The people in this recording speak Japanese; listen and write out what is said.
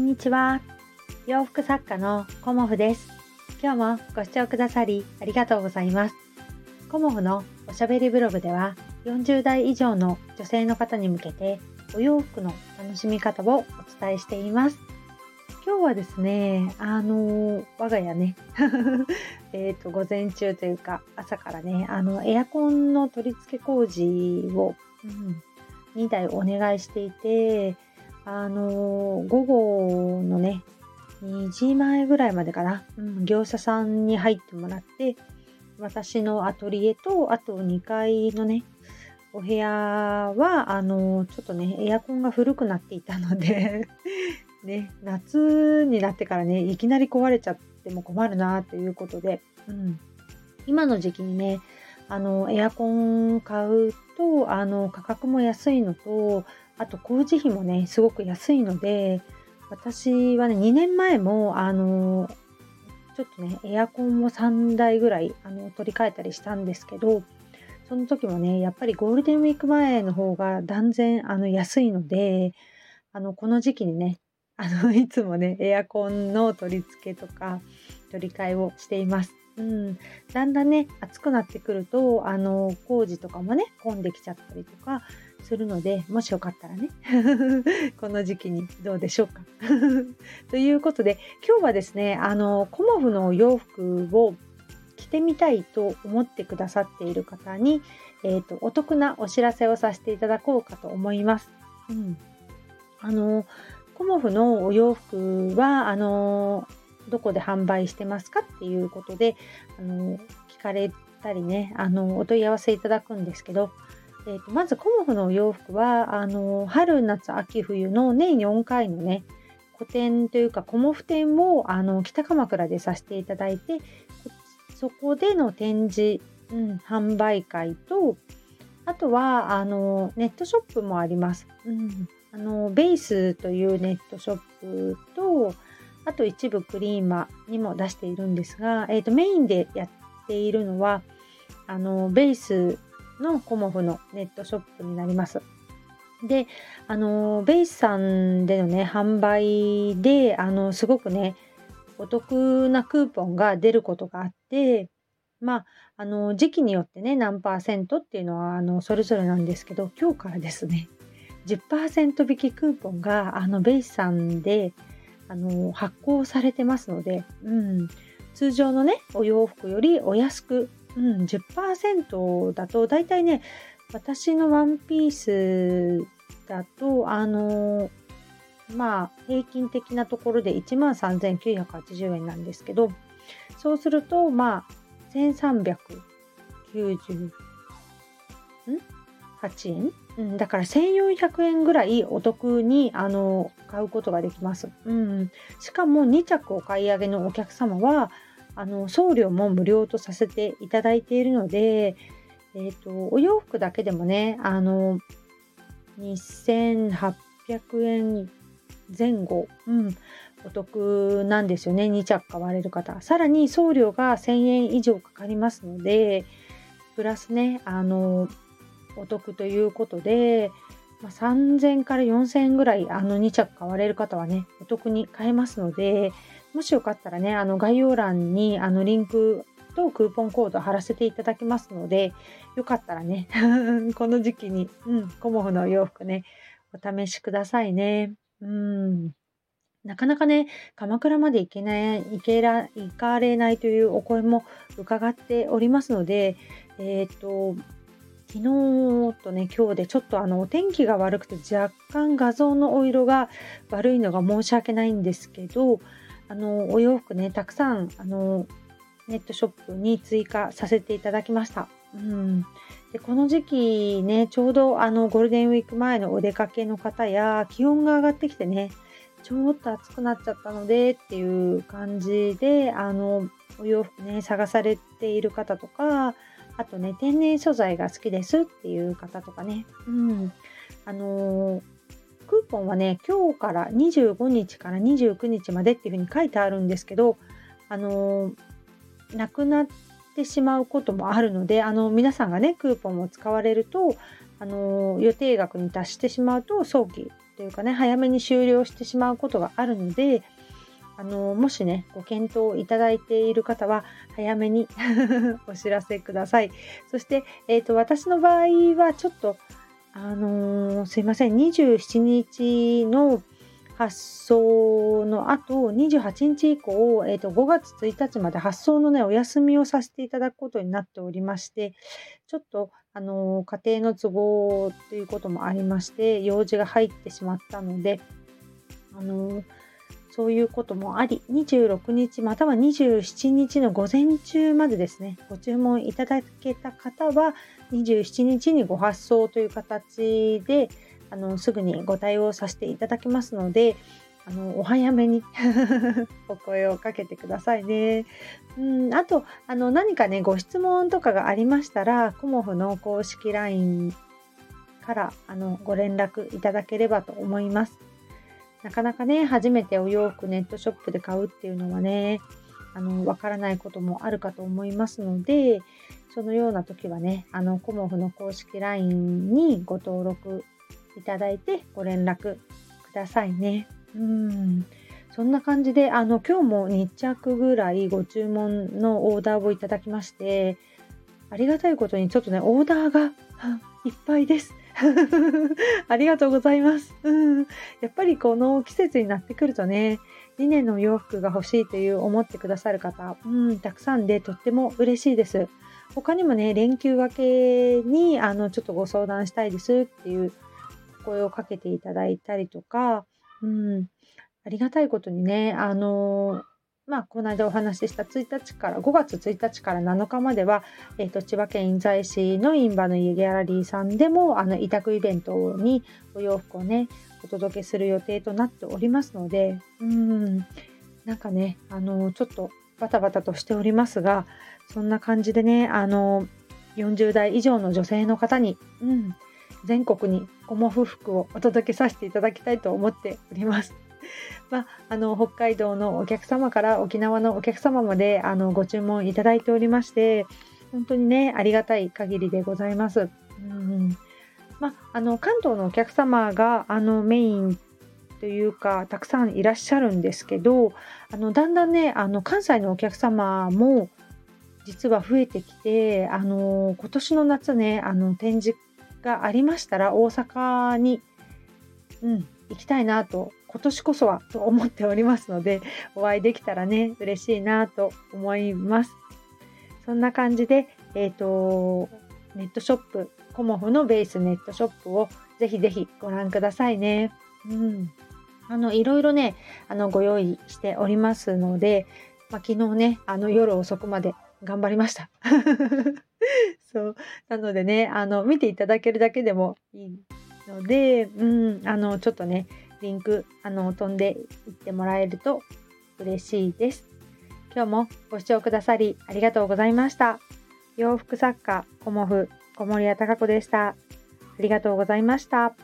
んにちは。洋服作家のコモフです。今日もご視聴くださりありがとうございます。コモフのおしゃべりブログでは40代以上の女性の方に向けてお洋服の楽しみ方をお伝えしています。今日はですね、あの我が家ね。えっと午前中というか朝からねあのエアコンの取り付け工事を、うん、2台お願いしていてあの午後のね2時前ぐらいまでかな、うん、業者さんに入ってもらって私のアトリエとあと2階のねお部屋はあのちょっとねエアコンが古くなっていたので ね夏になってからねいきなり壊れちゃっても困るなということで、うん、今の時期にねあのエアコン買うとあの価格も安いのとあと工事費もねすごく安いので私はね2年前もあのちょっとねエアコンを3台ぐらいあの取り替えたりしたんですけどその時もねやっぱりゴールデンウィーク前の方が断然あの安いのであのこの時期にねあのいつもねエアコンの取り付けとか取り替えをしています。うん、だんだんね暑くなってくるとあの工事とかもね混んできちゃったりとかするのでもしよかったらね この時期にどうでしょうか ということで今日はですねあのコモフのお洋服を着てみたいと思ってくださっている方に、えーと、お得なお知らせをさせていただこうかと思います。うん、あのコモフのお洋服はあのどこで販売してますかっていうことであの聞かれたりねあのお問い合わせいただくんですけどえーと、まずコモフのお洋服はあの春夏秋冬の年4回のね個展というかコモフ展をあの北鎌倉でさせていただいてそこでの展示、うん、販売会とあとはあのネットショップもあります。うん、あのベースというネットショップとあと一部クリーマにも出しているんですが、えーとメインでやっているのはあのベースのコモフのネットショップになります。で、あの、ベイスさんでのね、販売で、あの、すごくね、お得なクーポンが出ることがあって、まあ、あの、時期によってね、何パーセントっていうのは、あの、それぞれなんですけど、今日からですね、10%引きクーポンが、あの、ベイスさんで、あの、発行されてますので、うん、通常のね、お洋服よりお安くうん、10%だと大体ね私のワンピースだとあのまあ平均的なところで13,980円なんですけどそうするとまあ1398円、うん、だから1400円ぐらいお得にあの買うことができます、うん、しかも2着お買い上げのお客様はあの送料も無料とさせていただいているので、えーと、お洋服だけでもねあの2800円前後、うん、お得なんですよね。2着買われる方。さらに送料が1000円以上かかりますのでプラスねあのお得ということで、まあ、3000から4000円ぐらいあの2着買われる方はねお得に買えますのでもしよかったらね、あの概要欄にあのリンクとクーポンコード貼らせていただきますので、よかったらね、この時期に、うん、コモフの洋服ね、お試しくださいね。うん。なかなかね、鎌倉まで行けない、行けら、行かれないというお声も伺っておりますので、えっ、と、昨日とね、今日でちょっとあのお天気が悪くて若干画像のお色が悪いのが申し訳ないんですけど、あのお洋服ねたくさんあのネットショップに追加させていただきました。うん、でこの時期ねちょうどあのゴールデンウィーク前のお出かけの方や気温が上がってきてねちょっと暑くなっちゃったのでっていう感じであのお洋服ね探されている方とかあとね天然素材が好きですっていう方とかね、うん、あのクーポンはね、今日から25日から29日までっていうふうに書いてあるんですけど、あのー、なくなってしまうこともあるので、あの皆さんがね、クーポンを使われると、あのー、予定額に達してしまうと早期というかね早めに終了してしまうことがあるのであのもしねご検討いただいている方は早めに お知らせください。そして、えーと、私の場合はちょっとあのー、すいません。27日の発送の後28日以降、えーと、5月1日まで発送のねお休みをさせていただくことになっておりましてちょっとあのー、家庭の都合ということもありまして用事が入ってしまったのであのーそういうこともあり、26日または27日の午前中までですね、ご注文いただけた方は、27日にご発送という形で、あのすぐにご対応させていただきますので、あのお早めに お声をかけてくださいね。うんあとあの何かねご質問とかがありましたらコモフの公式 LINE からあのご連絡いただければと思います。なかなかね、初めてお洋服ネットショップで買うっていうのはね、あの、わからないこともあるかと思いますので、そのような時はね、あの、コモフの公式 LINE にご登録いただいてご連絡くださいね。うん。そんな感じで、あの、今日も2着ぐらいご注文のオーダーをいただきまして、ありがたいことにちょっとね、オーダーがいっぱいです。ありがとうございます、うん。やっぱりこの季節になってくるとね、2年の洋服が欲しいという思ってくださる方、うん、たくさんでとっても嬉しいです。他にもね、連休明けにあのちょっとご相談したいですっていう声をかけていただいたりとか、うん、ありがたいことにね、あのまあ、この間お話しした1日から5月1日から7日までは、えーと、千葉県印西市の印旛の家ギャラリーさんでもあの委託イベントにお洋服をねお届けする予定となっておりますのでうんなんかねあのちょっとバタバタとしておりますがそんな感じでねあの40代以上の女性の方に、うん、全国にゴモフ服をお届けさせていただきたいと思っております。まあ、あの北海道のお客様から沖縄のお客様まであのご注文いただいておりまして本当にねありがたい限りでございます。うんまあ、あの関東のお客様があのメインというかたくさんいらっしゃるんですけどあのだんだんねあの関西のお客様も実は増えてきてあの今年の夏ねあの展示がありましたら大阪に、うん、行きたいなと今年こそはと思っておりますのでお会いできたらね嬉しいなと思います。そんな感じでえっ、ー、とネットショップコモフのベースネットショップをぜひぜひご覧くださいね。うん。あのいろいろねあのご用意しておりますので、まあ、昨日ねあの夜遅くまで頑張りました。そう。なのでねあの見ていただけるだけでもいいので、うん、あのちょっとねリンクあの飛んでいってもらえると嬉しいです。今日もご視聴くださりありがとうございました。洋服作家コモフ小森屋隆子でした。ありがとうございました。